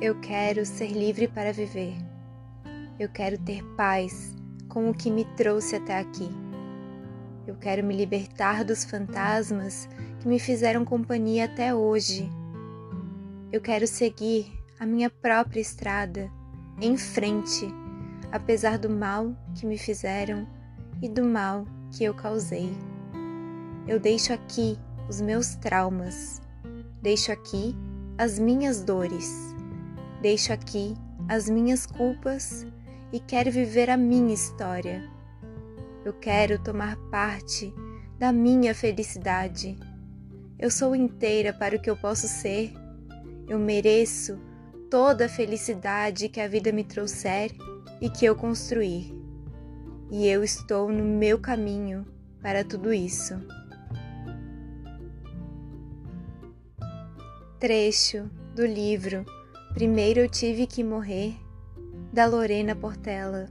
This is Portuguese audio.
Eu quero ser livre para viver. Eu quero ter paz com o que me trouxe até aqui. Eu quero me libertar dos fantasmas que me fizeram companhia até hoje. Eu quero seguir a minha própria estrada em frente, apesar do mal que me fizeram e do mal que eu causei. Eu deixo aqui os meus traumas, deixo aqui as minhas dores, deixo aqui as minhas culpas e quero viver a minha história. Eu quero tomar parte da minha felicidade. Eu sou inteira para o que eu posso ser. Eu mereço toda a felicidade que a vida me trouxer e que eu construir. E eu estou no meu caminho para tudo isso. Trecho do livro Primeiro Eu Tive Que Morrer da Lorena Portela.